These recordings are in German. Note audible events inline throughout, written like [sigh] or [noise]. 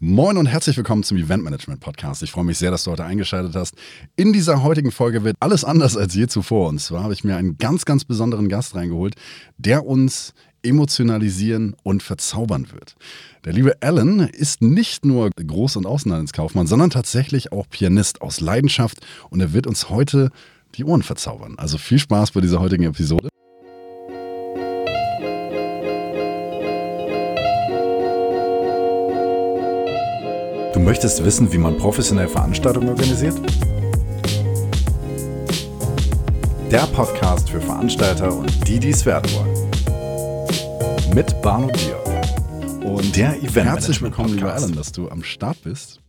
Moin und herzlich willkommen zum Event Management Podcast. Ich freue mich sehr, dass du heute eingeschaltet hast. In dieser heutigen Folge wird alles anders als je zuvor. Und zwar habe ich mir einen ganz, ganz besonderen Gast reingeholt, der uns emotionalisieren und verzaubern wird. Der liebe Alan ist nicht nur Groß- und Außenhandelskaufmann, sondern tatsächlich auch Pianist aus Leidenschaft und er wird uns heute die Ohren verzaubern. Also viel Spaß bei dieser heutigen Episode. Möchtest wissen, wie man professionell Veranstaltungen organisiert? Der Podcast für Veranstalter und die, die es werden wollen. Mit Barno Dier. Und der Event Herzlich willkommen, lieber Alan, dass du am Start bist.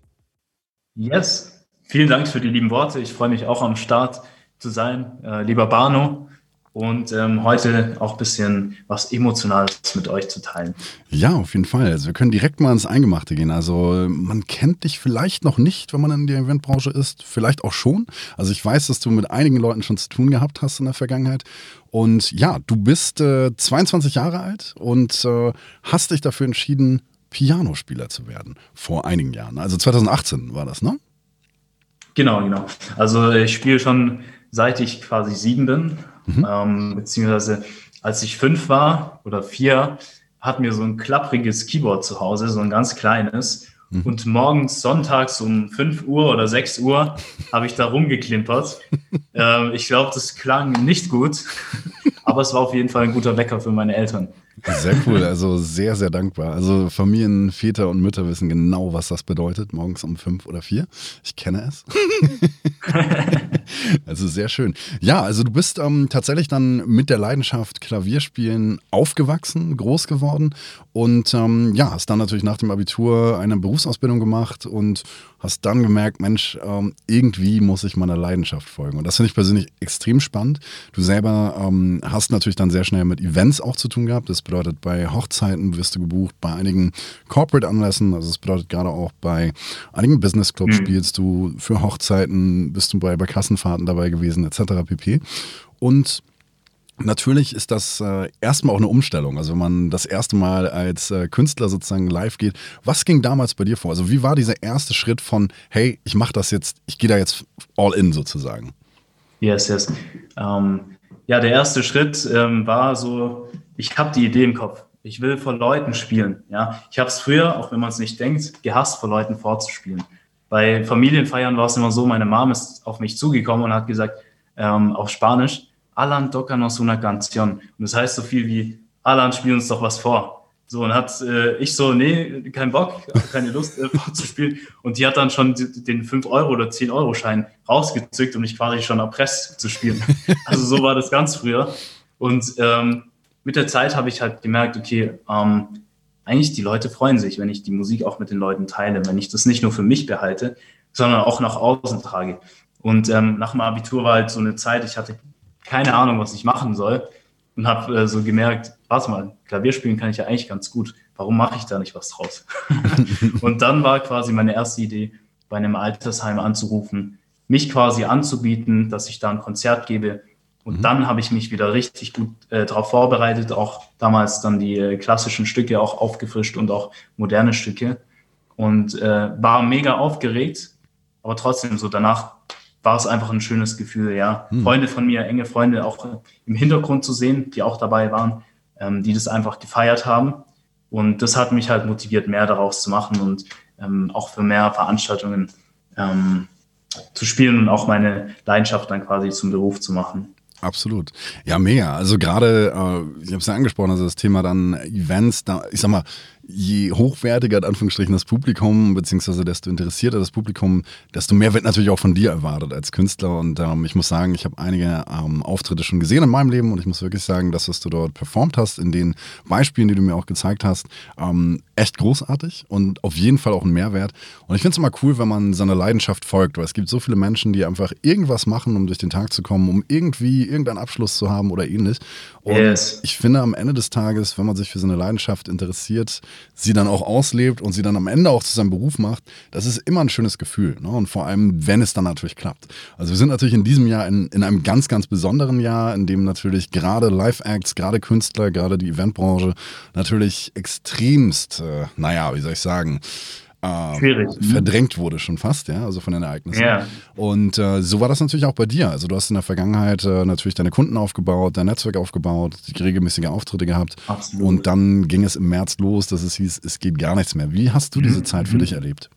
Yes. Vielen Dank für die lieben Worte. Ich freue mich auch am Start zu sein, äh, lieber Barno und ähm, heute auch ein bisschen was Emotionales mit euch zu teilen. Ja, auf jeden Fall. Also wir können direkt mal ins Eingemachte gehen. Also man kennt dich vielleicht noch nicht, wenn man in der Eventbranche ist, vielleicht auch schon. Also ich weiß, dass du mit einigen Leuten schon zu tun gehabt hast in der Vergangenheit. Und ja, du bist äh, 22 Jahre alt und äh, hast dich dafür entschieden, Pianospieler zu werden. Vor einigen Jahren. Also 2018 war das, ne? Genau, genau. Also ich spiele schon seit ich quasi sieben bin. Mhm. Ähm, beziehungsweise als ich fünf war oder vier, hatten wir so ein klappriges Keyboard zu Hause, so ein ganz kleines. Mhm. Und morgens, sonntags um 5 Uhr oder 6 Uhr [laughs] habe ich da rumgeklimpert. ähm, ich glaube, das klang nicht gut, [laughs] aber es war auf jeden Fall ein guter Wecker für meine Eltern. Sehr cool, also sehr, sehr dankbar. Also Familien, Väter und Mütter wissen genau, was das bedeutet, morgens um fünf oder vier. Ich kenne es. [laughs] also sehr schön. Ja, also du bist ähm, tatsächlich dann mit der Leidenschaft Klavierspielen aufgewachsen, groß geworden und ähm, ja, hast dann natürlich nach dem Abitur eine Berufsausbildung gemacht und hast dann gemerkt, Mensch, ähm, irgendwie muss ich meiner Leidenschaft folgen. Und das finde ich persönlich extrem spannend. Du selber ähm, hast natürlich dann sehr schnell mit Events auch zu tun gehabt. Das bedeutet, bei Hochzeiten wirst du gebucht, bei einigen Corporate-Anlässen, also das bedeutet gerade auch bei einigen Business-Clubs mhm. spielst du, für Hochzeiten bist du bei, bei Kassenfahrten dabei gewesen, etc. pp. Und Natürlich ist das äh, erstmal auch eine Umstellung. Also wenn man das erste Mal als äh, Künstler sozusagen live geht, was ging damals bei dir vor? Also wie war dieser erste Schritt von, hey, ich mache das jetzt, ich gehe da jetzt all in sozusagen? Yes, yes. Ähm, ja, der erste Schritt ähm, war so, ich habe die Idee im Kopf. Ich will vor Leuten spielen. Ja, ich habe es früher, auch wenn man es nicht denkt, gehasst, vor Leuten vorzuspielen. Bei Familienfeiern war es immer so, meine Mom ist auf mich zugekommen und hat gesagt, ähm, auf Spanisch, Alan tocanos una canción. Und das heißt so viel wie, Alan, spiel uns doch was vor. So, und hat äh, ich so, nee, kein Bock, keine Lust äh, [laughs] vorzuspielen. Und die hat dann schon den 5-Euro- oder 10-Euro-Schein rausgezückt, um mich quasi schon erpresst zu spielen. [laughs] Also so war das ganz früher. Und ähm, mit der Zeit habe ich halt gemerkt, okay, ähm, eigentlich die Leute freuen sich, wenn ich die Musik auch mit den Leuten teile, wenn ich das nicht nur für mich behalte, sondern auch nach außen trage. Und ähm, nach dem Abitur war halt so eine Zeit, ich hatte keine Ahnung, was ich machen soll. Und habe äh, so gemerkt, warte mal, Klavier spielen kann ich ja eigentlich ganz gut. Warum mache ich da nicht was draus? [laughs] und dann war quasi meine erste Idee, bei einem Altersheim anzurufen, mich quasi anzubieten, dass ich da ein Konzert gebe. Und mhm. dann habe ich mich wieder richtig gut äh, darauf vorbereitet, auch damals dann die äh, klassischen Stücke auch aufgefrischt und auch moderne Stücke. Und äh, war mega aufgeregt, aber trotzdem so danach war es einfach ein schönes Gefühl, ja. Hm. Freunde von mir, enge Freunde auch im Hintergrund zu sehen, die auch dabei waren, ähm, die das einfach gefeiert haben. Und das hat mich halt motiviert, mehr daraus zu machen und ähm, auch für mehr Veranstaltungen ähm, zu spielen und auch meine Leidenschaft dann quasi zum Beruf zu machen. Absolut. Ja, mega. Also gerade, äh, ich habe es ja angesprochen, also das Thema dann Events, da, ich sag mal, je hochwertiger in Anführungsstrichen das Publikum, beziehungsweise desto interessierter das Publikum, desto mehr wird natürlich auch von dir erwartet als Künstler. Und ähm, ich muss sagen, ich habe einige ähm, Auftritte schon gesehen in meinem Leben und ich muss wirklich sagen, das, was du dort performt hast, in den Beispielen, die du mir auch gezeigt hast, ähm, echt großartig und auf jeden Fall auch ein Mehrwert. Und ich finde es immer cool, wenn man seiner Leidenschaft folgt, weil es gibt so viele Menschen, die einfach irgendwas machen, um durch den Tag zu kommen, um irgendwie irgendeinen Abschluss zu haben oder ähnlich. Und yes. ich finde am Ende des Tages, wenn man sich für seine Leidenschaft interessiert, sie dann auch auslebt und sie dann am Ende auch zu seinem Beruf macht, das ist immer ein schönes Gefühl. Ne? Und vor allem, wenn es dann natürlich klappt. Also wir sind natürlich in diesem Jahr in, in einem ganz, ganz besonderen Jahr, in dem natürlich gerade Live-Acts, gerade Künstler, gerade die Eventbranche natürlich extremst, äh, naja, wie soll ich sagen, äh, verdrängt wurde schon fast, ja, also von den Ereignissen. Ja. Und äh, so war das natürlich auch bei dir. Also du hast in der Vergangenheit äh, natürlich deine Kunden aufgebaut, dein Netzwerk aufgebaut, regelmäßige Auftritte gehabt. Absolut. Und dann ging es im März los, dass es hieß, es geht gar nichts mehr. Wie hast du diese Zeit für dich erlebt?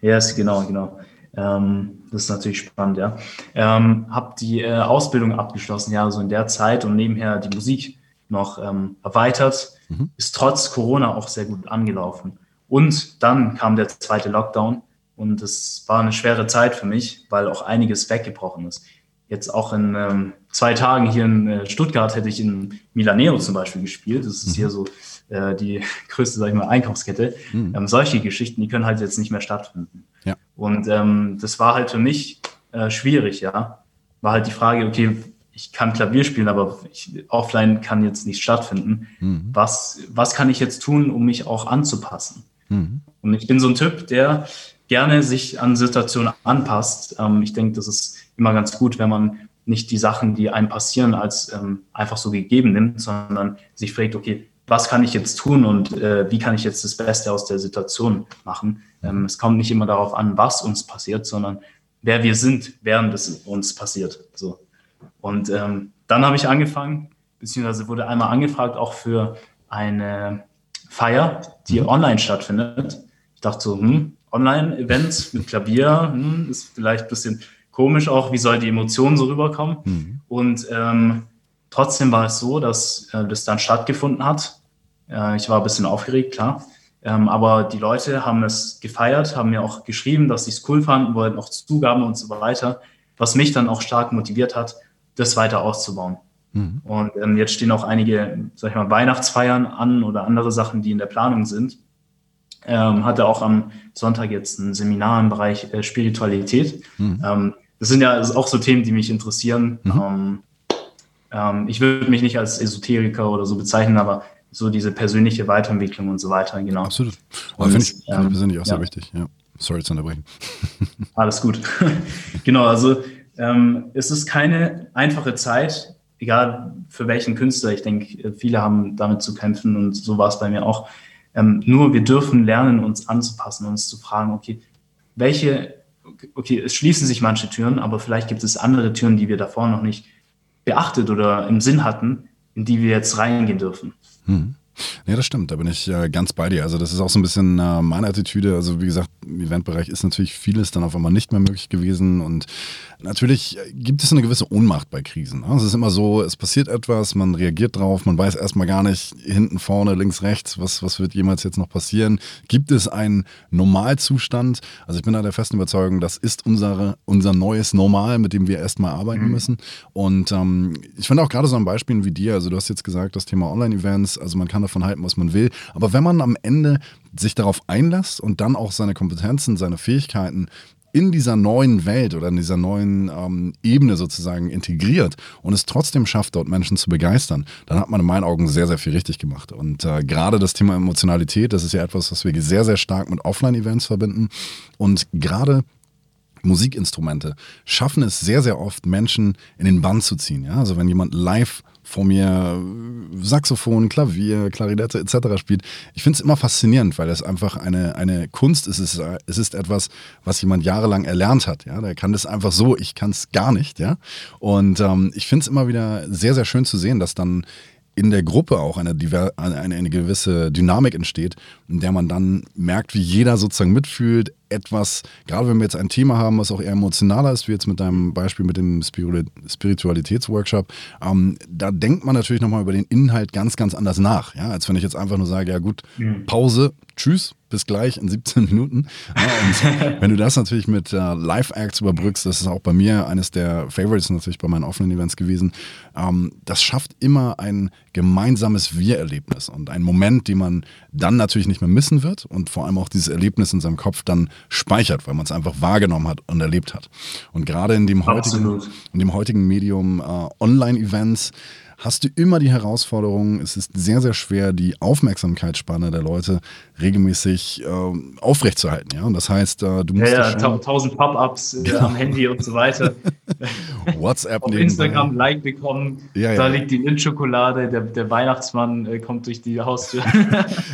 Ja, yes, genau, genau. Ähm, das ist natürlich spannend, ja. Ähm, hab die äh, Ausbildung abgeschlossen, ja, so in der Zeit und nebenher die Musik noch ähm, erweitert. Mhm. Ist trotz Corona auch sehr gut angelaufen. Und dann kam der zweite Lockdown und es war eine schwere Zeit für mich, weil auch einiges weggebrochen ist. Jetzt auch in ähm, zwei Tagen hier in äh, Stuttgart hätte ich in Milaneo zum Beispiel gespielt. Das ist mhm. hier so äh, die [laughs] größte, sag ich mal, Einkaufskette. Mhm. Ähm, solche Geschichten, die können halt jetzt nicht mehr stattfinden. Ja. Und ähm, das war halt für mich äh, schwierig, ja. War halt die Frage, okay, ich kann Klavier spielen, aber ich, offline kann jetzt nicht stattfinden. Mhm. Was, was kann ich jetzt tun, um mich auch anzupassen? Mhm. Und ich bin so ein Typ, der gerne sich an Situationen anpasst. Ähm, ich denke, das ist immer ganz gut, wenn man nicht die Sachen, die einem passieren, als ähm, einfach so gegeben nimmt, sondern sich fragt, okay, was kann ich jetzt tun und äh, wie kann ich jetzt das Beste aus der Situation machen. Ähm, es kommt nicht immer darauf an, was uns passiert, sondern wer wir sind, während es uns passiert. So. Und ähm, dann habe ich angefangen, beziehungsweise wurde einmal angefragt, auch für eine Feier, die mhm. online stattfindet. Ich dachte so, hm, Online-Events mit Klavier, hm, ist vielleicht ein bisschen komisch auch, wie soll die Emotionen so rüberkommen. Mhm. Und ähm, Trotzdem war es so, dass äh, das dann stattgefunden hat. Äh, ich war ein bisschen aufgeregt, klar. Ähm, aber die Leute haben es gefeiert, haben mir auch geschrieben, dass sie es cool fanden, wollten auch Zugaben und so weiter, was mich dann auch stark motiviert hat, das weiter auszubauen. Mhm. Und ähm, jetzt stehen auch einige, sag ich mal, Weihnachtsfeiern an oder andere Sachen, die in der Planung sind. Ähm, hatte auch am Sonntag jetzt ein Seminar im Bereich äh, Spiritualität. Mhm. Ähm, das sind ja auch so Themen, die mich interessieren. Mhm. Ähm, ähm, ich würde mich nicht als Esoteriker oder so bezeichnen, aber so diese persönliche Weiterentwicklung und so weiter, genau. Absolut. Aber finde ich, find ich persönlich auch ja. sehr wichtig, ja. Sorry zu unterbrechen. Alles gut. [laughs] genau, also ähm, es ist keine einfache Zeit, egal für welchen Künstler. Ich denke, viele haben damit zu kämpfen und so war es bei mir auch. Ähm, nur wir dürfen lernen, uns anzupassen, uns zu fragen, okay, welche, okay, es schließen sich manche Türen, aber vielleicht gibt es andere Türen, die wir davor noch nicht beachtet oder im Sinn hatten, in die wir jetzt reingehen dürfen. Hm. Ja, das stimmt, da bin ich äh, ganz bei dir. Also das ist auch so ein bisschen äh, meine Attitüde. Also wie gesagt, im Eventbereich ist natürlich vieles dann auf einmal nicht mehr möglich gewesen und natürlich gibt es eine gewisse Ohnmacht bei Krisen. Ne? Es ist immer so, es passiert etwas, man reagiert drauf, man weiß erstmal gar nicht hinten, vorne, links, rechts, was, was wird jemals jetzt noch passieren. Gibt es einen Normalzustand? Also ich bin da der festen Überzeugung, das ist unsere, unser neues Normal, mit dem wir erstmal arbeiten mhm. müssen. Und ähm, ich finde auch gerade so ein Beispiel wie dir, also du hast jetzt gesagt, das Thema Online-Events, also man kann davon halten, was man will, aber wenn man am Ende sich darauf einlässt und dann auch seine Kompetenzen, seine Fähigkeiten in dieser neuen Welt oder in dieser neuen ähm, Ebene sozusagen integriert und es trotzdem schafft, dort Menschen zu begeistern, dann hat man in meinen Augen sehr, sehr viel richtig gemacht. Und äh, gerade das Thema Emotionalität, das ist ja etwas, was wir sehr, sehr stark mit Offline-Events verbinden. Und gerade Musikinstrumente schaffen es sehr, sehr oft, Menschen in den Bann zu ziehen. Ja? Also wenn jemand live vor mir Saxophon, Klavier, Klarinette etc. spielt. Ich finde es immer faszinierend, weil es einfach eine, eine Kunst ist. Es, ist. es ist etwas, was jemand jahrelang erlernt hat. Ja? Der kann das einfach so, ich kann es gar nicht. Ja? Und ähm, ich finde es immer wieder sehr, sehr schön zu sehen, dass dann in der Gruppe auch eine, eine, eine gewisse Dynamik entsteht, in der man dann merkt, wie jeder sozusagen mitfühlt, etwas, gerade wenn wir jetzt ein Thema haben, was auch eher emotionaler ist, wie jetzt mit deinem Beispiel mit dem Spiritualitätsworkshop, ähm, da denkt man natürlich nochmal über den Inhalt ganz, ganz anders nach, ja, als wenn ich jetzt einfach nur sage, ja gut, mhm. Pause, tschüss, bis gleich in 17 Minuten. Ja, und [laughs] wenn du das natürlich mit äh, Live-Acts überbrückst, das ist auch bei mir eines der Favorites natürlich bei meinen offenen Events gewesen, ähm, das schafft immer ein gemeinsames Wir-Erlebnis und einen Moment, den man dann natürlich nicht mehr missen wird und vor allem auch dieses Erlebnis in seinem Kopf dann speichert, weil man es einfach wahrgenommen hat und erlebt hat. Und gerade in dem heutigen, in dem heutigen Medium äh, Online-Events hast du immer die Herausforderung, es ist sehr, sehr schwer, die Aufmerksamkeitsspanne der Leute regelmäßig äh, aufrechtzuerhalten. Ja? Und das heißt, äh, du musst. Ja, ja tausend Pop-ups äh, genau. am Handy und so weiter. [laughs] [laughs] WhatsApp Auf. Instagram Like bekommen, Ja, da ja. liegt die Lindschokolade, der, der Weihnachtsmann äh, kommt durch die Haustür. [laughs]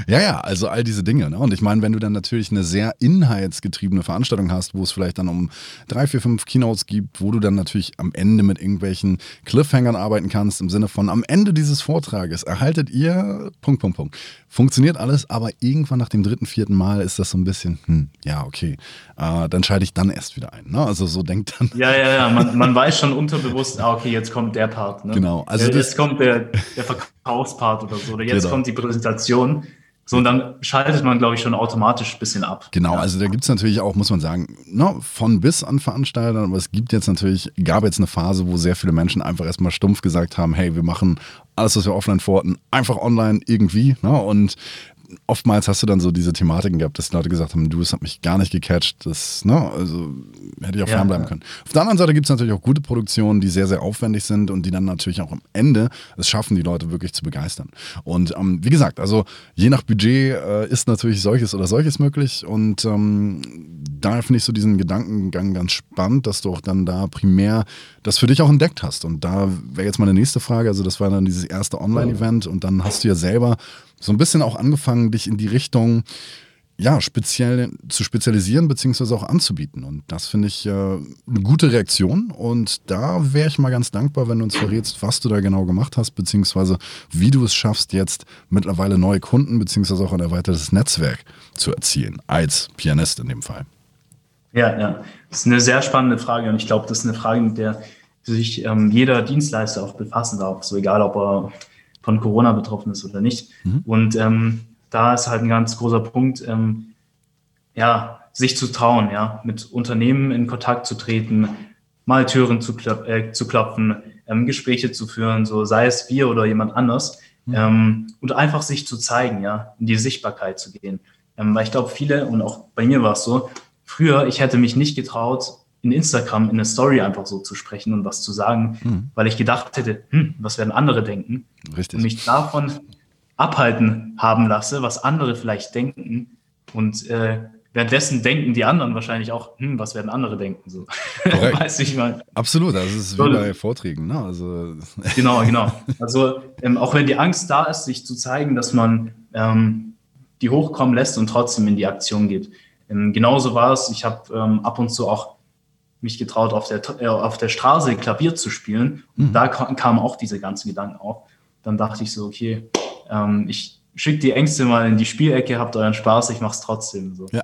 Ja, ja, also all diese Dinge. Ne? Und ich meine, wenn du dann natürlich eine sehr inhaltsgetriebene Veranstaltung hast, wo es vielleicht dann um drei, vier, fünf Keynotes gibt, wo du dann natürlich am Ende mit irgendwelchen Cliffhangern arbeiten kannst, im Sinne von am Ende dieses Vortrages erhaltet ihr Punkt, Punkt, Punkt. Funktioniert alles, aber irgendwann nach dem dritten, vierten Mal ist das so ein bisschen, hm, ja, okay, äh, dann schalte ich dann erst wieder ein. Ne? Also so denkt dann. ja, ja, ja, man, man weiß schon unterbewusst, ah, okay, jetzt kommt der Part. Ne? Genau, also äh, das- jetzt kommt der, der Verkaufspart oder so, oder jetzt Genau. kommt die Präsentation. So, und dann schaltet man, glaube ich, schon automatisch ein bisschen ab. Genau, Ja. also da gibt es natürlich auch, muss man sagen, ne, von bis an Veranstaltern, aber es gibt jetzt natürlich, gab jetzt eine Phase, wo sehr viele Menschen einfach erstmal stumpf gesagt haben, hey, wir machen alles, was wir offline vorhatten, einfach online irgendwie. Ne? Und oftmals hast du dann so diese Thematiken gehabt, dass die Leute gesagt haben, du, es hat mich gar nicht gecatcht, das, ne, also hätte ich auch Ja, fernbleiben ja. können. Auf der anderen Seite gibt es natürlich auch gute Produktionen, die sehr, sehr aufwendig sind und die dann natürlich auch am Ende es schaffen, die Leute wirklich zu begeistern. Und ähm, wie gesagt, also je nach Budget äh, ist natürlich solches oder solches möglich und ähm, daher finde ich so diesen Gedankengang ganz spannend, dass du auch dann da primär das für dich auch entdeckt hast. Und da wäre jetzt meine nächste Frage, also das war dann dieses erste Online-Event und dann hast du ja selber so ein bisschen auch angefangen, dich in die Richtung ja, speziell zu spezialisieren beziehungsweise auch anzubieten. Und das finde ich äh, eine gute Reaktion. Und da wäre ich mal ganz dankbar, wenn du uns verrätst, was du da genau gemacht hast, beziehungsweise wie du es schaffst, jetzt mittlerweile neue Kunden beziehungsweise auch ein erweitertes Netzwerk zu erzielen, als Pianist in dem Fall. Ja, ja. Das ist eine sehr spannende Frage und ich glaube, das ist eine Frage, mit der sich ähm, jeder Dienstleister auch befassen darf, so egal, ob er von Corona betroffen ist oder nicht. Und ähm, da ist halt ein ganz großer Punkt, ähm, ja, sich zu trauen, ja, mit Unternehmen in Kontakt zu treten, mal Türen zu, klop äh, zu klopfen, ähm, Gespräche zu führen, so sei es wir oder jemand anders, ähm, und einfach sich zu zeigen, ja, in die Sichtbarkeit zu gehen. Ähm, weil ich glaube, viele, und auch bei mir war es so, früher, ich hätte mich nicht getraut, in Instagram in eine Story einfach so zu sprechen und was zu sagen, Mhm. weil ich gedacht hätte, hm, was werden andere denken? Richtig. und mich davon abhalten haben lasse, was andere vielleicht denken. Und äh, währenddessen denken die anderen wahrscheinlich auch, hm, was werden andere denken? So. Du, [laughs] ich meine. Absolut, das ist wie bei Vorträgen. Ne? Also, [laughs] Genau, genau. Also ähm, auch wenn die Angst da ist, sich zu zeigen, dass man ähm, die hochkommen lässt und trotzdem in die Aktion geht. Ähm, genauso war es. Ich habe ähm, ab und zu auch mich getraut, auf der, äh, auf der Straße Klavier zu spielen. Und da kam, kamen auch diese ganzen Gedanken auf. Dann dachte ich so, okay, ähm, ich schicke die Ängste mal in die Spielecke, habt euren Spaß, ich mach's trotzdem. So. Ja.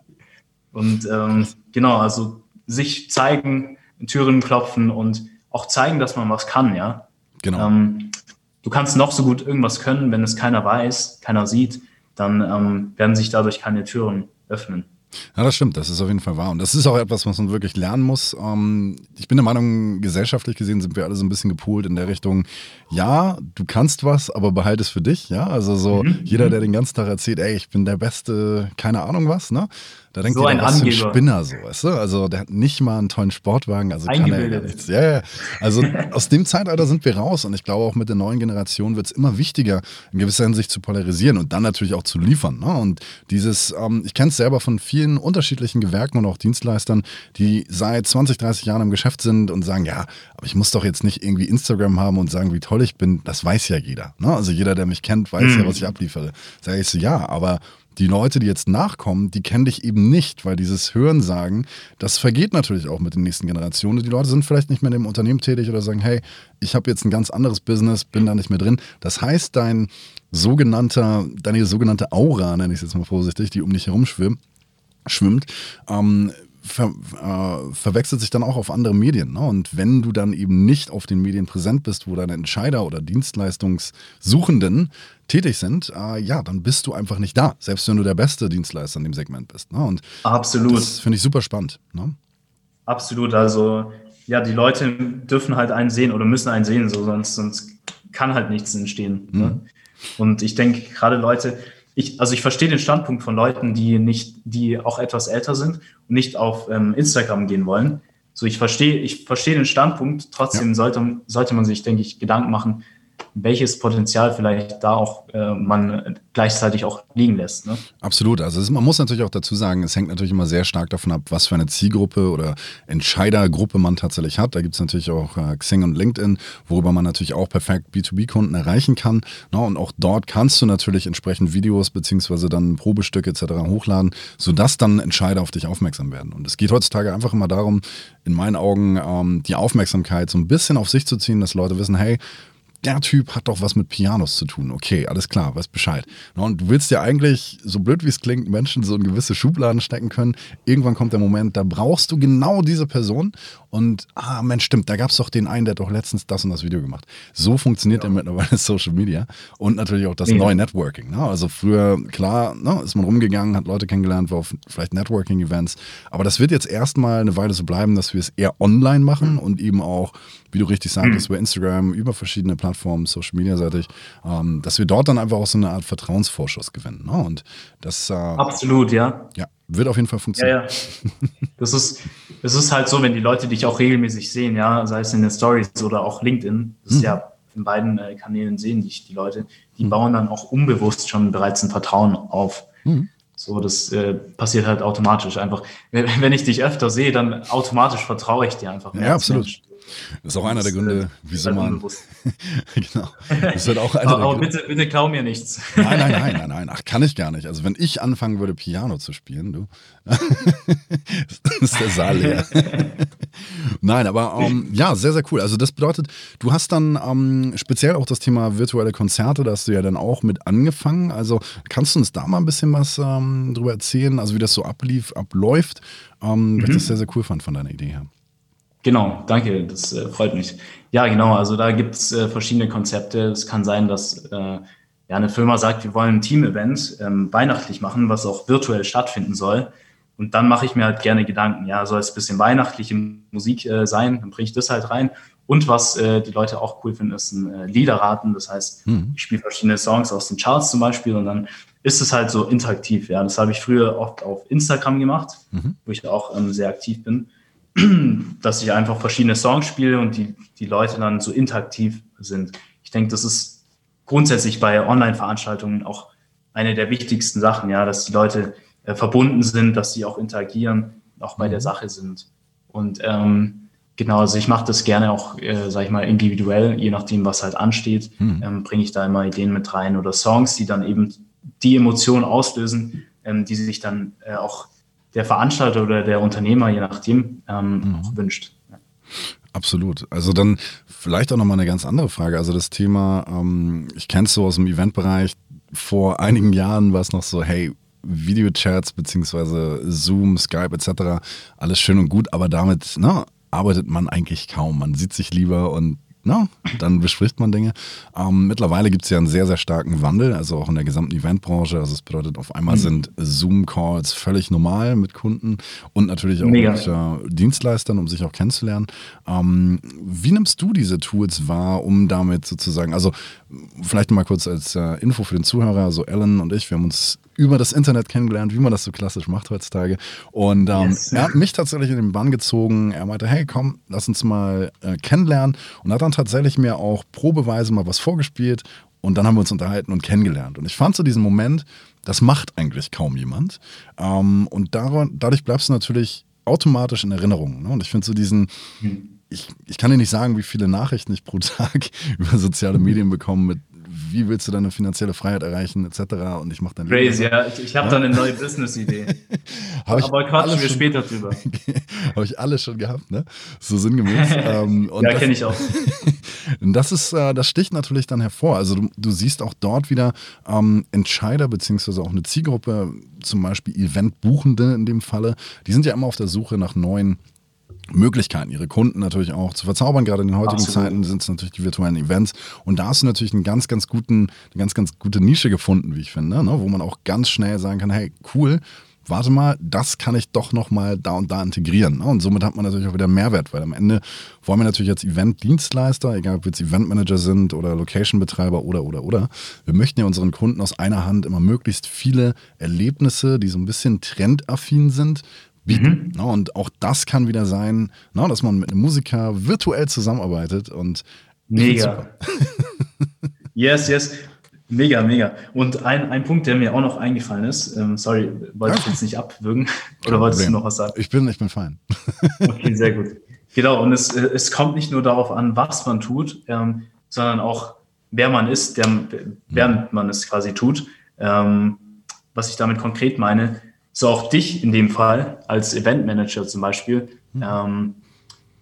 Und ähm, genau, also sich zeigen, Türen klopfen und auch zeigen, dass man was kann, ja. genau. Ähm, du kannst noch so gut irgendwas können, wenn es keiner weiß, keiner sieht, dann ähm, werden sich dadurch keine Türen öffnen. Ja, das stimmt, das ist auf jeden Fall wahr. Und das ist auch etwas, was man wirklich lernen muss. Ähm, ich bin der Meinung, gesellschaftlich gesehen sind wir alle so ein bisschen gepolt in der Richtung, ja, du kannst was, aber behalte es für dich. Ja, also so Mhm. jeder, der den ganzen Tag erzählt, ey, ich bin der Beste, keine Ahnung was, ne? Da denkt So jeder, ein was für ein Angeber. Spinner, so, weißt du? Also der hat nicht mal einen tollen Sportwagen, also er Eingebildet. Ja, ja. Also aus dem Zeitalter sind wir raus und ich glaube auch mit der neuen Generation wird es immer wichtiger, in gewisser Hinsicht zu polarisieren und dann natürlich auch zu liefern. Ne? Und dieses, ähm, ich kenne es selber von vielen unterschiedlichen Gewerken und auch Dienstleistern, die seit 20, 30 Jahren im Geschäft sind und sagen, ja, aber ich muss doch jetzt nicht irgendwie Instagram haben und sagen, wie toll ich bin. Das weiß ja jeder. Ne? Also jeder, der mich kennt, weiß ja, was ich abliefere. Sag ich so, ja, aber die Leute, die jetzt nachkommen, die kennen dich eben nicht, weil dieses Hörensagen, das vergeht natürlich auch mit den nächsten Generationen. Die Leute sind vielleicht nicht mehr in dem Unternehmen tätig oder sagen, hey, ich habe jetzt ein ganz anderes Business, bin da nicht mehr drin. Das heißt, dein sogenannter, deine sogenannte Aura, nenne ich es jetzt mal vorsichtig, die um dich herum schwimmt, schwimmt, ähm, ver, äh, verwechselt sich dann auch auf andere Medien. Ne? Und wenn du dann eben nicht auf den Medien präsent bist, wo deine Entscheider oder Dienstleistungssuchenden tätig sind, äh, ja, dann bist du einfach nicht da, selbst wenn du der beste Dienstleister in dem Segment bist. Ne? Und Absolut. das finde ich super spannend. Ne? Absolut. Also, ja, die Leute dürfen halt einen sehen oder müssen einen sehen, so, sonst, sonst kann halt nichts entstehen. Ne? Und ich denke, gerade Leute, ich, also ich verstehe den Standpunkt von Leuten, die nicht, die auch etwas älter sind und nicht auf ähm, Instagram gehen wollen. So, ich verstehe, ich verstehe den Standpunkt. Trotzdem sollte, sollte man sich, denke ich, Gedanken machen, welches Potenzial vielleicht da auch äh, man gleichzeitig auch liegen lässt. Ne? Absolut. Also ist, man muss natürlich auch dazu sagen, es hängt natürlich immer sehr stark davon ab, was für eine Zielgruppe oder Entscheidergruppe man tatsächlich hat. Da gibt es natürlich auch äh, Xing und LinkedIn, worüber man natürlich auch perfekt B2B-Kunden erreichen kann. Na, und auch dort kannst du natürlich entsprechend Videos beziehungsweise dann Probestücke etc. hochladen, sodass dann Entscheider auf dich aufmerksam werden. Und es geht heutzutage einfach immer darum, in meinen Augen ähm, die Aufmerksamkeit so ein bisschen auf sich zu ziehen, dass Leute wissen, hey, der Typ hat doch was mit Pianos zu tun. Okay, alles klar, weiß Bescheid. Und du willst ja eigentlich, so blöd wie es klingt, Menschen so in gewisse Schubladen stecken können. Irgendwann kommt der Moment, da brauchst du genau diese Person und, ah, Mensch, stimmt, da gab es doch den einen, der hat doch letztens das und das Video gemacht. So funktioniert ja, ja mittlerweile [laughs] Social Media und natürlich auch das ja. neue Networking. Ne? Also früher, klar, ne, ist man rumgegangen, hat Leute kennengelernt, war auf vielleicht Networking-Events, aber das wird jetzt erstmal eine Weile so bleiben, dass wir es eher online machen mhm. und eben auch, wie du richtig sagtest, mhm. über Instagram, über verschiedene Plattformen, Social Media-seitig, ähm, dass wir dort dann einfach auch so eine Art Vertrauensvorschuss gewinnen. Ne? Und das, äh, Absolut, ja. Ja, wird auf jeden Fall funktionieren. Ja, ja. Das ist, das ist halt so, wenn die Leute dich auch regelmäßig sehen, ja, sei es in den Stories oder auch LinkedIn, das ist hm. ja in beiden äh, Kanälen sehen dich die Leute, die hm. bauen dann auch unbewusst schon bereits ein Vertrauen auf. Hm. So, das äh, passiert halt automatisch einfach. Wenn ich dich öfter sehe, dann automatisch vertraue ich dir einfach. Ja, absolut. Mensch. Das ist auch einer der Gründe, äh, wieso man. [laughs] genau. Das wird auch einer [laughs] aber, aber bitte, bitte klau mir nichts. nein, nein, nein, nein, nein. Ach, kann ich gar nicht. Also, wenn ich anfangen würde, Piano zu spielen, du, [laughs] ist der Saal leer. nein, aber um, ähm, ja, sehr, sehr cool. Also, das bedeutet, du hast dann um, ähm, speziell auch das Thema virtuelle Konzerte, da hast du ja dann auch mit angefangen. Also, kannst du uns da mal ein bisschen was um, ähm, drüber erzählen, also wie das so ablief, abläuft? Mhm. Was ich das sehr, sehr cool fand von deiner Idee her. Genau, danke, das äh, freut mich. Ja, genau, also da gibt es äh, verschiedene Konzepte. Es kann sein, dass äh, ja, eine Firma sagt, wir wollen ein Team-Event ähm, weihnachtlich machen, was auch virtuell stattfinden soll. Und dann mache ich mir halt gerne Gedanken, ja, soll es ein bisschen weihnachtliche Musik äh, sein, dann bringe ich das halt rein. Und was äh, die Leute auch cool finden, ist ein äh, Liederraten. Das heißt, mhm. ich spiele verschiedene Songs aus den Charts zum Beispiel und dann ist es halt so interaktiv. Ja, das habe ich früher oft auf Instagram gemacht, mhm. wo ich auch ähm, sehr aktiv bin. [clears throat] dass ich einfach verschiedene Songs spiele und die, die Leute dann so interaktiv sind. Ich denke, das ist grundsätzlich bei Online-Veranstaltungen auch eine der wichtigsten Sachen, ja, dass die Leute äh, verbunden sind, dass sie auch interagieren, auch bei der mhm. Sache sind. Und ähm, genau, also ich mache das gerne auch, äh, sag ich mal, individuell, je nachdem, was halt ansteht, mhm. ähm, bringe ich da immer Ideen mit rein oder Songs, die dann eben die Emotionen auslösen, ähm, die sich dann äh, auch der Veranstalter oder der Unternehmer, je nachdem, ähm, mhm. wünscht. Absolut. Also dann vielleicht auch nochmal eine ganz andere Frage. Also das Thema, ähm, ich kenne es so aus dem Eventbereich, vor einigen Jahren war es noch so, hey, Videochats beziehungsweise Zoom, Skype etc., alles schön und gut, aber damit ne, arbeitet man eigentlich kaum. Man sieht sich lieber und na, dann bespricht man Dinge. Ähm, mittlerweile gibt es ja einen sehr, sehr starken Wandel, also auch in der gesamten Eventbranche. Also es bedeutet, auf einmal mhm. sind Zoom-Calls völlig normal mit Kunden und natürlich auch Mega. mit äh, Dienstleistern, um sich auch kennenzulernen. Ähm, wie nimmst du diese Tools wahr, um damit sozusagen, also vielleicht mal kurz als äh, Info für den Zuhörer, also Alan und ich, wir haben uns über das Internet kennengelernt, wie man das so klassisch macht heutzutage. Und ähm, yes. er hat mich tatsächlich in den Bann gezogen. Er meinte, hey, komm, lass uns mal äh, kennenlernen. Und hat dann tatsächlich mir auch probeweise mal was vorgespielt. Und dann haben wir uns unterhalten und kennengelernt. Und ich fand so diesen Moment, das macht eigentlich kaum jemand. Ähm, und daran, dadurch bleibst du natürlich automatisch in Erinnerung. Ne? Und ich finde so diesen, hm. Ich, ich kann dir nicht sagen, wie viele Nachrichten ich pro [laughs] Tag über soziale Medien bekomme mit wie willst du deine finanzielle Freiheit erreichen, etc. Und ich mache dann. Crazy, ja. Ich, ich habe ja? da eine neue Business-Idee. [laughs] Aber quatschen wir später drüber. [laughs] habe ich alles schon gehabt, ne? So sinngemäß. ähm, ja, kenne ich auch. das ist, äh, das sticht natürlich dann hervor. Also du, du siehst auch dort wieder ähm, Entscheider beziehungsweise auch eine Zielgruppe, zum Beispiel Eventbuchende in dem Falle, die sind ja immer auf der Suche nach neuen Möglichkeiten, ihre Kunden natürlich auch zu verzaubern. Gerade in den heutigen Absolut. Zeiten sind es natürlich die virtuellen Events. Und da hast du natürlich einen ganz, ganz guten, eine ganz, ganz gute Nische gefunden, wie ich finde, ne? wo man auch ganz schnell sagen kann, hey, cool, warte mal, das kann ich doch nochmal da und da integrieren. Ne? Und somit hat man natürlich auch wieder Mehrwert, weil am Ende wollen wir natürlich als Event-Dienstleister, egal ob wir jetzt Eventmanager sind oder Location-Betreiber oder, oder, oder, wir möchten ja unseren Kunden aus einer Hand immer möglichst viele Erlebnisse, die so ein bisschen trendaffin sind, bieten. Mhm. und auch das kann wieder sein, dass man mit einem Musiker virtuell zusammenarbeitet und mega. [laughs] Yes, yes. Mega, mega. Und ein, ein Punkt, der mir auch noch eingefallen ist, ähm, sorry, wollte ich jetzt nicht abwürgen, [laughs] oder wolltest Problem. du noch was sagen? Ich bin, ich bin fein. [laughs] okay, sehr gut. Genau, und es, äh, es kommt nicht nur darauf an, was man tut, ähm, sondern auch, wer man ist, der, während man es quasi tut. Ähm, was ich damit konkret meine, so auch dich in dem Fall als Eventmanager zum Beispiel. Mhm. Ähm,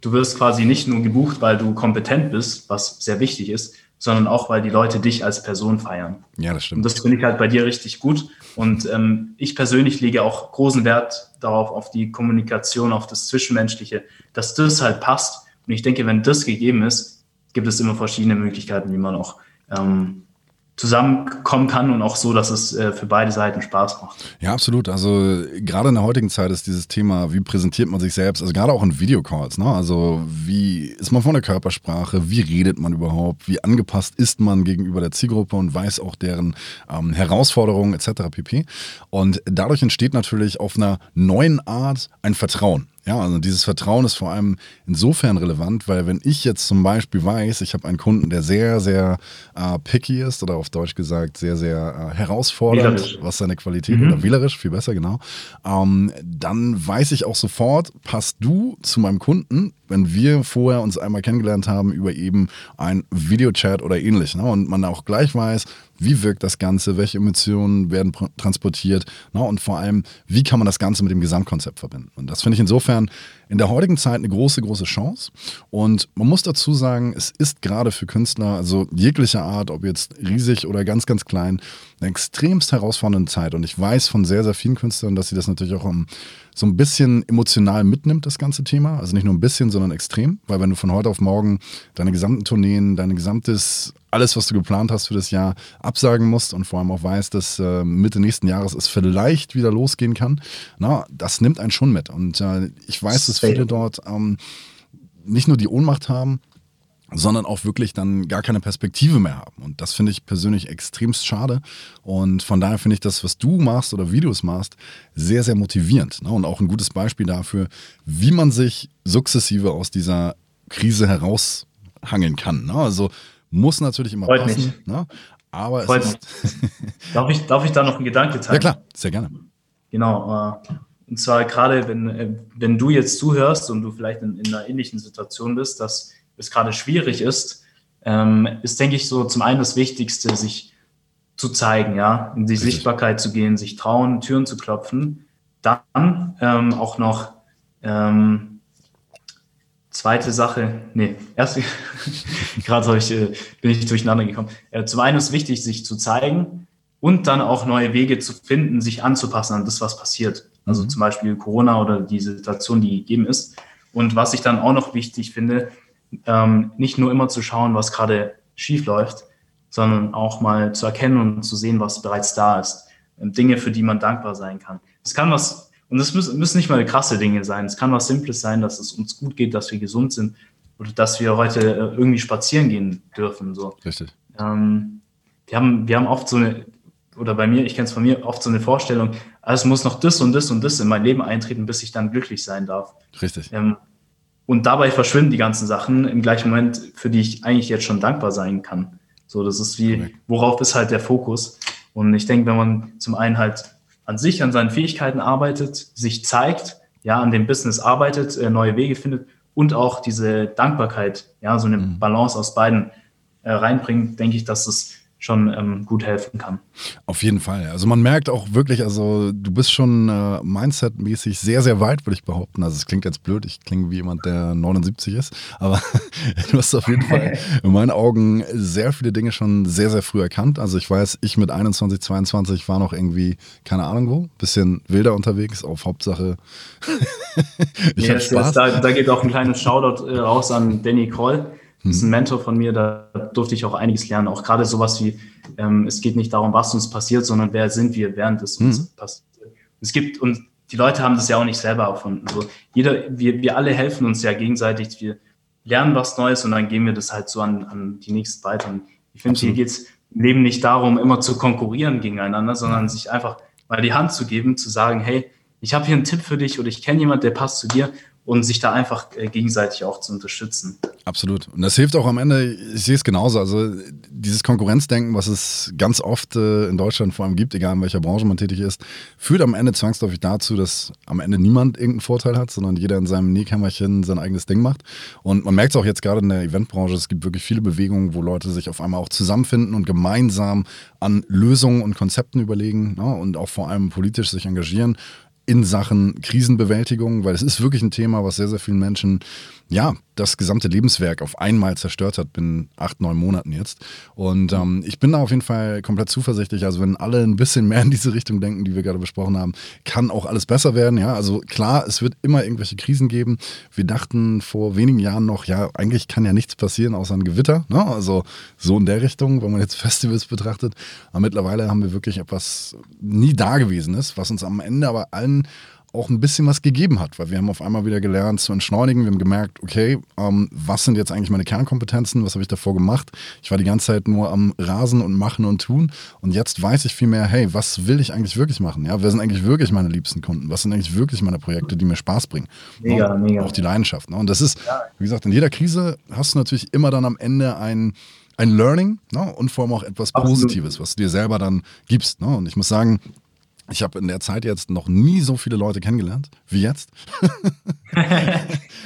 du wirst quasi nicht nur gebucht, weil du kompetent bist, was sehr wichtig ist, sondern auch, weil die Leute dich als Person feiern. Ja, das stimmt. Und das finde ich halt bei dir richtig gut. Und ähm, ich persönlich lege auch großen Wert darauf, auf die Kommunikation, auf das Zwischenmenschliche, dass das halt passt. Und ich denke, wenn das gegeben ist, gibt es immer verschiedene Möglichkeiten, wie man auch ähm, zusammenkommen kann und auch so, dass es äh, für beide Seiten Spaß macht. Ja, absolut. Also gerade in der heutigen Zeit ist dieses Thema, wie präsentiert man sich selbst, also gerade auch in Videocalls, ne? Also wie ist man von der Körpersprache, wie redet man überhaupt, wie angepasst ist man gegenüber der Zielgruppe und weiß auch deren ähm, Herausforderungen etc. pp. Und dadurch entsteht natürlich auf einer neuen Art ein Vertrauen. Ja, also dieses Vertrauen ist vor allem insofern relevant, weil wenn ich jetzt zum Beispiel weiß, ich habe einen Kunden, der sehr, sehr äh, picky ist oder auf Deutsch gesagt sehr, sehr äh, herausfordernd, wählerisch. was seine Qualität mhm. oder wählerisch, viel besser, genau, ähm, dann weiß ich auch sofort, passt du zu meinem Kunden, wenn wir vorher uns einmal kennengelernt haben über eben ein Videochat oder ähnlich. Ne? Und man auch gleich weiß, wie wirkt das Ganze, welche Emotionen werden transportiert na, und vor allem, wie kann man das Ganze mit dem Gesamtkonzept verbinden. Und das finde ich insofern in der heutigen Zeit eine große, große Chance. Und man muss dazu sagen, es ist gerade für Künstler, also jeglicher Art, ob jetzt riesig oder ganz, ganz klein, eine extremst herausfordernde Zeit. Und ich weiß von sehr, sehr vielen Künstlern, dass sie das natürlich auch um, so ein bisschen emotional mitnimmt, das ganze Thema. Also nicht nur ein bisschen, sondern extrem. Weil wenn du von heute auf morgen deine gesamten Tourneen, dein gesamtes, alles, was du geplant hast für das Jahr, absagen musst und vor allem auch weißt, dass äh, Mitte nächsten Jahres es vielleicht wieder losgehen kann, na, das nimmt einen schon mit. Und äh, ich weiß, dass viele dort ähm, nicht nur die Ohnmacht haben, sondern auch wirklich dann gar keine Perspektive mehr haben. Und das finde ich persönlich extremst schade. Und von daher finde ich das, was du machst oder Videos machst, sehr, sehr motivierend. Ne? Und auch ein gutes Beispiel dafür, wie man sich sukzessive aus dieser Krise heraushangeln kann. Ne? Also muss natürlich immer Freut passen. Mich. Ne? Aber Freut es darf, ich, darf ich da noch einen Gedanke teilen? Ja klar, sehr gerne. Genau. Äh, und zwar gerade, wenn, äh, wenn du jetzt zuhörst und du vielleicht in, in einer ähnlichen Situation bist, dass es gerade schwierig ist, ähm, ist, denke ich, so zum einen das Wichtigste, sich zu zeigen, ja, in die Richtig. Sichtbarkeit zu gehen, sich trauen, Türen zu klopfen. Dann ähm, auch noch ähm, zweite Sache, nee, erst [laughs] gerade ich, äh, bin ich durcheinander gekommen. Äh, zum einen ist wichtig, sich zu zeigen und dann auch neue Wege zu finden, sich anzupassen an das, was passiert. Also mhm. zum Beispiel Corona oder die Situation, die gegeben ist. Und was ich dann auch noch wichtig finde, ähm, nicht nur immer zu schauen, was gerade schief läuft, sondern auch mal zu erkennen und zu sehen, was bereits da ist. Ähm, Dinge, für die man dankbar sein kann. Es kann was, und es müssen, müssen nicht mal krasse Dinge sein. Es kann was Simples sein, dass es uns gut geht, dass wir gesund sind oder dass wir heute äh, irgendwie spazieren gehen dürfen. So. Richtig. Ähm, wir, haben, wir haben oft so eine, oder bei mir, ich kenne es von mir, oft so eine Vorstellung, es muss noch das und das und das in mein Leben eintreten, bis ich dann glücklich sein darf. Richtig. Ähm, und dabei verschwinden die ganzen Sachen im gleichen Moment, für die ich eigentlich jetzt schon dankbar sein kann. So, das ist wie, worauf ist halt der Fokus? Und ich denke, wenn man zum einen halt an sich, an seinen Fähigkeiten arbeitet, sich zeigt, ja, an dem Business arbeitet, äh, neue Wege findet und auch diese Dankbarkeit, ja, so eine mhm. Balance aus beiden äh, reinbringt, denke ich, dass es schon ähm, gut helfen kann. Auf jeden Fall. Also man merkt auch wirklich, also du bist schon äh, Mindset-mäßig sehr, sehr weit, würde ich behaupten. Also es klingt jetzt blöd, ich klinge wie jemand, der 79 ist, aber [laughs] du hast auf jeden Fall in meinen Augen sehr viele Dinge schon sehr, sehr früh erkannt. Also ich weiß, ich mit 21, 22 war noch irgendwie, keine Ahnung wo, bisschen wilder unterwegs, auf Hauptsache [laughs] ich yes, Spaß. Yes, da, da, geht auch ein kleines Shoutout äh, raus an Danny Kroll das ist ein Mentor von mir, da durfte ich auch einiges lernen. Auch gerade sowas wie, ähm, es geht nicht darum, was uns passiert, sondern wer sind wir, während es uns mhm. passiert. Es gibt, und die Leute haben das ja auch nicht selber erfunden. So, jeder, wir, wir alle helfen uns ja gegenseitig. Wir lernen was Neues und dann gehen wir das halt so an, an die nächsten weiter. Und ich finde, hier geht es im Leben nicht darum, immer zu konkurrieren gegeneinander, sondern sich einfach mal die Hand zu geben, zu sagen, hey, ich habe hier einen Tipp für dich oder ich kenne jemanden, der passt zu dir und sich da einfach äh, gegenseitig auch zu unterstützen. Absolut. Und das hilft auch am Ende, ich sehe es genauso. Also dieses Konkurrenzdenken, was es ganz oft äh, in Deutschland vor allem gibt, egal in welcher Branche man tätig ist, führt am Ende zwangsläufig dazu, dass am Ende niemand irgendeinen Vorteil hat, sondern jeder in seinem Nähkämmerchen sein eigenes Ding macht. Und man merkt es auch jetzt gerade in der Eventbranche, es gibt wirklich viele Bewegungen, wo Leute sich auf einmal auch zusammenfinden und gemeinsam an Lösungen und Konzepten überlegen ja, und auch vor allem politisch sich engagieren in Sachen Krisenbewältigung, weil es ist wirklich ein Thema, was sehr, sehr vielen Menschen ja, das gesamte Lebenswerk auf einmal zerstört hat, bin acht, neun Monaten jetzt. Und ähm, ich bin da auf jeden Fall komplett zuversichtlich. Also, wenn alle ein bisschen mehr in diese Richtung denken, die wir gerade besprochen haben, kann auch alles besser werden. Ja, also klar, es wird immer irgendwelche Krisen geben. Wir dachten vor wenigen Jahren noch, ja, eigentlich kann ja nichts passieren außer ein Gewitter. Ne? Also, so in der Richtung, wenn man jetzt [laughs] Festivals betrachtet. Aber mittlerweile haben wir wirklich etwas nie Dagewesenes, was uns am Ende aber allen auch ein bisschen was gegeben hat, weil wir haben auf einmal wieder gelernt zu entschleunigen. Wir haben gemerkt, okay, ähm, was sind jetzt eigentlich meine Kernkompetenzen? Was habe ich davor gemacht? Ich war die ganze Zeit nur am Rasen und machen und tun. Und jetzt weiß ich viel mehr, hey, was will ich eigentlich wirklich machen? Ja, wer sind eigentlich wirklich meine liebsten Kunden? Was sind eigentlich wirklich meine Projekte, die mir Spaß bringen? Mega, auch, mega. Auch die Leidenschaft. Ne? Und das ist, wie gesagt, in jeder Krise hast du natürlich immer dann am Ende ein ein Learning ne? und vor allem auch etwas Positives, was du dir selber dann gibst. Ne? Und ich muss sagen, ich habe in der Zeit jetzt noch nie so viele Leute kennengelernt wie jetzt.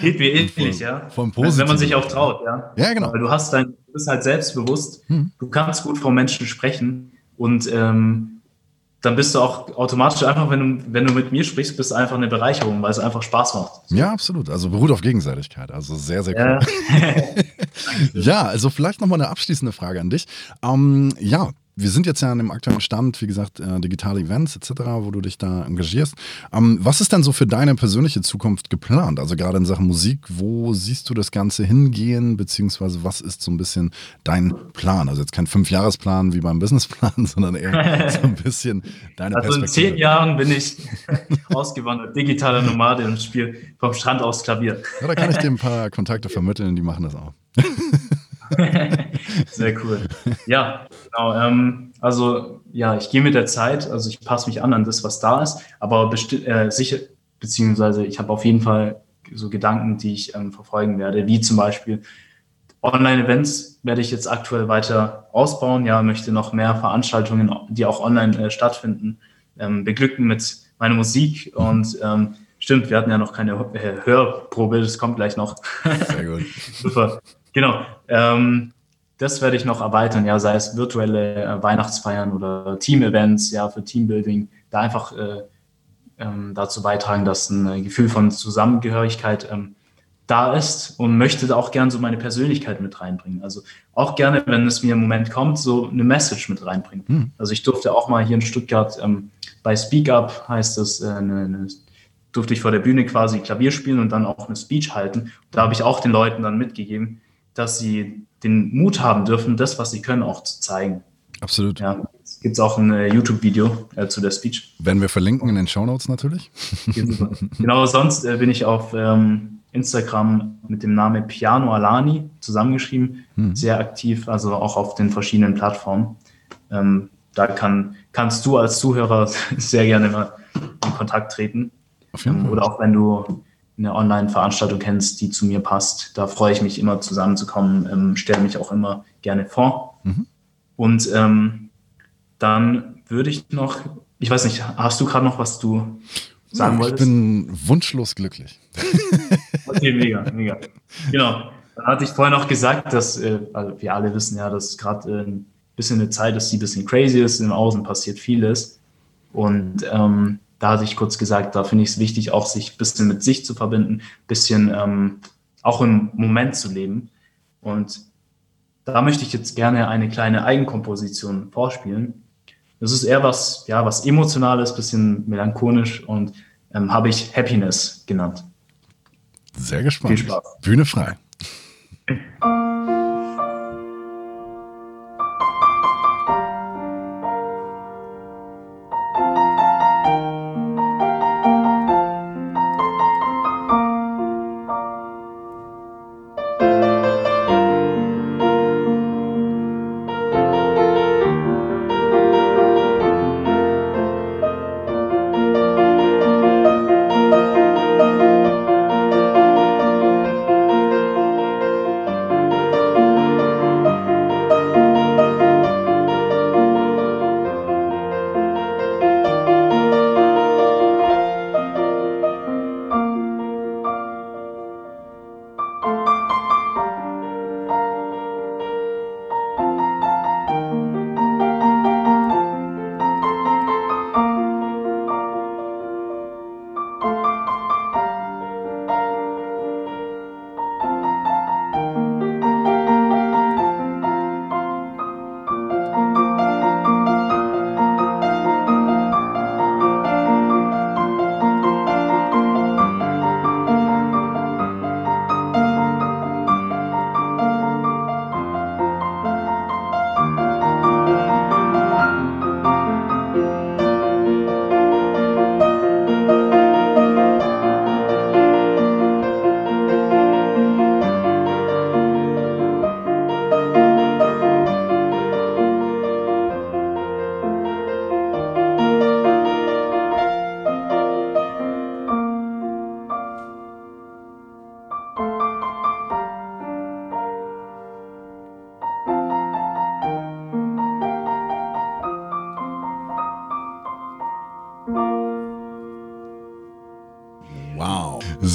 Geht mir ähnlich, ja. Vom also, wenn man sich auch traut, ja. Ja, genau. Weil du hast dein, du bist halt selbstbewusst, hm. du kannst gut vor Menschen sprechen und ähm, dann bist du auch automatisch einfach, wenn du, wenn du mit mir sprichst, bist du einfach eine Bereicherung, weil es einfach Spaß macht. Ja, absolut. Also beruht auf Gegenseitigkeit. Also sehr, sehr cool. Ja, [laughs] ja also vielleicht nochmal eine abschließende Frage an dich. Ähm, ja, wir sind jetzt ja an dem aktuellen Stand, wie gesagt, äh, digitale Events etc., wo du dich da engagierst. Ähm, was ist denn so für deine persönliche Zukunft geplant? Also gerade in Sachen Musik, wo siehst du das Ganze hingehen, beziehungsweise was ist so ein bisschen dein Plan? Also jetzt kein Fünfjahresplan wie beim Businessplan, [laughs] sondern eher so ein bisschen deine also Perspektive. Also in zehn Jahren bin ich [laughs] ausgewandert, digitaler Nomade und spiele vom Strand aus Klavier. Ja, da kann ich dir ein paar Kontakte vermitteln, die machen das auch. [laughs] [laughs] Sehr cool. Ja, genau. Ähm, also ja, ich gehe mit der Zeit, also ich passe mich an an das, was da ist, aber äh, sicher, beziehungsweise ich habe auf jeden Fall so Gedanken, die ich ähm, verfolgen werde, wie zum Beispiel Online-Events werde ich jetzt aktuell weiter ausbauen. Ja, möchte noch mehr Veranstaltungen, die auch online äh, stattfinden, ähm, beglücken mit meiner Musik und ähm, Stimmt, wir hatten ja noch keine äh, Hörprobe, das kommt gleich noch. Sehr gut. [laughs] Super. Genau. Ähm, das werde ich noch erweitern, ja, sei es virtuelle äh, Weihnachtsfeiern oder Team-Events, ja, für Teambuilding, da einfach äh, ähm, dazu beitragen, dass ein äh, Gefühl von Zusammengehörigkeit ähm, da ist und möchte da auch gerne so meine Persönlichkeit mit reinbringen. Also auch gerne, wenn es mir im Moment kommt, so eine Message mit reinbringen. Hm. Also ich durfte auch mal hier in Stuttgart ähm, bei Speak Up heißt das, äh, eine, eine, durfte ich vor der Bühne quasi Klavier spielen und dann auch eine Speech halten. Da habe ich auch den Leuten dann mitgegeben, dass sie den Mut haben dürfen, das, was sie können, auch zu zeigen. Absolut. Ja, gibt es auch ein äh, YouTube-Video äh, zu der Speech. Werden wir verlinken in den Show Notes natürlich. [laughs] genau, sonst äh, bin ich auf ähm, Instagram mit dem Namen Piano Alani zusammengeschrieben, hm. sehr aktiv, also auch auf den verschiedenen Plattformen. Ähm, da kann, kannst du als Zuhörer [laughs] sehr gerne mal in Kontakt treten. Ähm, oder auch wenn du eine Online-Veranstaltung kennst, die zu mir passt. Da freue ich mich immer zusammenzukommen, ähm, stelle mich auch immer gerne vor. Mhm. Und ähm, dann würde ich noch, ich weiß nicht, hast du gerade noch was du sagen ja, wolltest? Ich bin wunschlos glücklich. [laughs] okay, mega, mega. Genau. Dann hatte ich vorher noch gesagt, dass äh, also wir alle wissen ja, dass gerade äh, ein bisschen eine Zeit ist, die ein bisschen crazy ist. Im Außen passiert vieles. Und ähm, da hatte ich kurz gesagt, da finde ich es wichtig, auch sich ein bisschen mit sich zu verbinden, ein bisschen ähm, auch im Moment zu leben. Und da möchte ich jetzt gerne eine kleine Eigenkomposition vorspielen. Das ist eher was, ja, was emotionales, bisschen melancholisch und ähm, habe ich Happiness genannt. Sehr gespannt. Viel Spaß. Bühne frei. [laughs]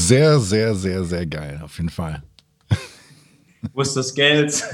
Sehr, sehr, sehr, sehr geil, auf jeden Fall. Wo ist das Geld? [laughs]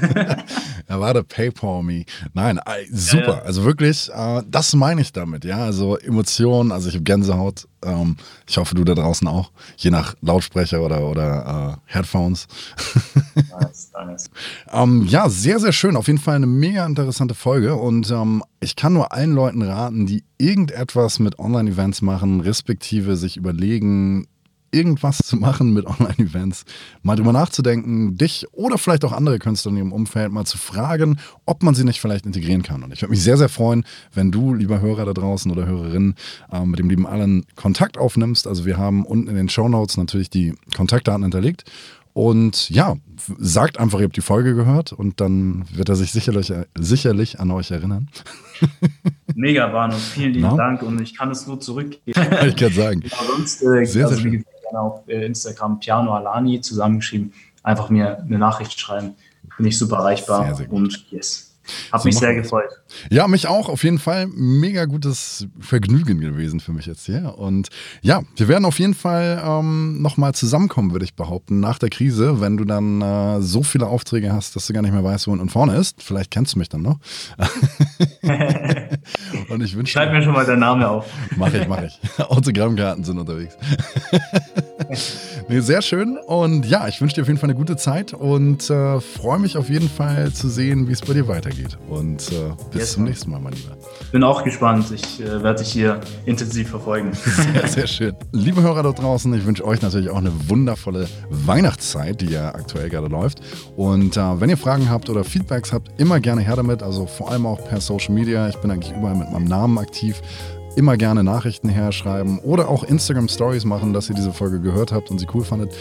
Ja, warte, PayPal me. Nein, äh, super. Ja, ja. Also wirklich, äh, das meine ich damit, ja. Also Emotionen, also ich habe Gänsehaut. Ähm, ich hoffe, du da draußen auch. Je nach Lautsprecher oder, oder äh, Headphones. [laughs] Nice, nice. ähm, ja, sehr, sehr schön. Auf jeden Fall eine mega interessante Folge. Und ähm, ich kann nur allen Leuten raten, die irgendetwas mit Online-Events machen, respektive sich überlegen, irgendwas zu machen mit Online-Events, mal drüber nachzudenken, dich oder vielleicht auch andere Künstler in ihrem Umfeld mal zu fragen, ob man sie nicht vielleicht integrieren kann. Und ich würde mich sehr, sehr freuen, wenn du, lieber Hörer da draußen oder Hörerin, äh, mit dem lieben Allen Kontakt aufnimmst. Also wir haben unten in den Show Notes natürlich die Kontaktdaten hinterlegt. Und ja, sagt einfach, ihr habt die Folge gehört und dann wird er sich sicherlich, sicherlich an euch erinnern. [laughs] Mega, Warnung. Vielen lieben no? Dank und ich kann es nur zurückgeben. ich kann sagen. [laughs] Sonst, äh, sehr, also, sehr schön gerne auf äh, Instagram Piano Alani zusammengeschrieben. Einfach mir eine Nachricht schreiben. Bin ich super erreichbar. Sehr, sehr und yes. Hab so mich sehr gefreut. Ja, mich auch. Auf jeden Fall mega gutes Vergnügen gewesen für mich jetzt hier. Und ja, wir werden auf jeden Fall ähm, nochmal zusammenkommen, würde ich behaupten, nach der Krise, wenn du dann äh, so viele Aufträge hast, dass du gar nicht mehr weißt, wo und vorne ist. Vielleicht kennst du mich dann noch. [laughs] und ich wünsche. Schreib mir schon mal deinen Namen auf. mach ich, mach ich. Autogrammkarten sind unterwegs. [laughs] nee, sehr schön. Und ja, ich wünsche dir auf jeden Fall eine gute Zeit und äh, freue mich auf jeden Fall zu sehen, wie es bei dir weitergeht. Und äh, bis Jetzt zum nächsten Mal, mein Lieber. Bin auch gespannt. Ich äh, werde dich hier intensiv verfolgen. [laughs] Sehr, sehr schön. Liebe Hörer da draußen, ich wünsche euch natürlich auch eine wundervolle Weihnachtszeit, die ja aktuell gerade läuft. Und äh, wenn ihr Fragen habt oder Feedbacks habt, immer gerne her damit. Also vor allem auch per Social Media. Ich bin eigentlich überall mit meinem Namen aktiv immer gerne Nachrichten herschreiben oder auch Instagram Stories machen, dass ihr diese Folge gehört habt und sie cool fandet.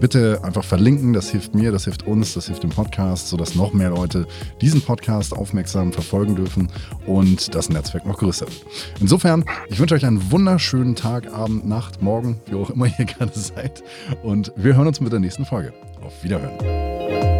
Bitte einfach verlinken, das hilft mir, das hilft uns, das hilft dem Podcast, sodass noch mehr Leute diesen Podcast aufmerksam verfolgen dürfen und das Netzwerk noch größer wird. Insofern, ich wünsche euch einen wunderschönen Tag, Abend, Nacht, Morgen, wie auch immer ihr [laughs] gerade seid. Und wir hören uns mit der nächsten Folge. Auf Wiederhören.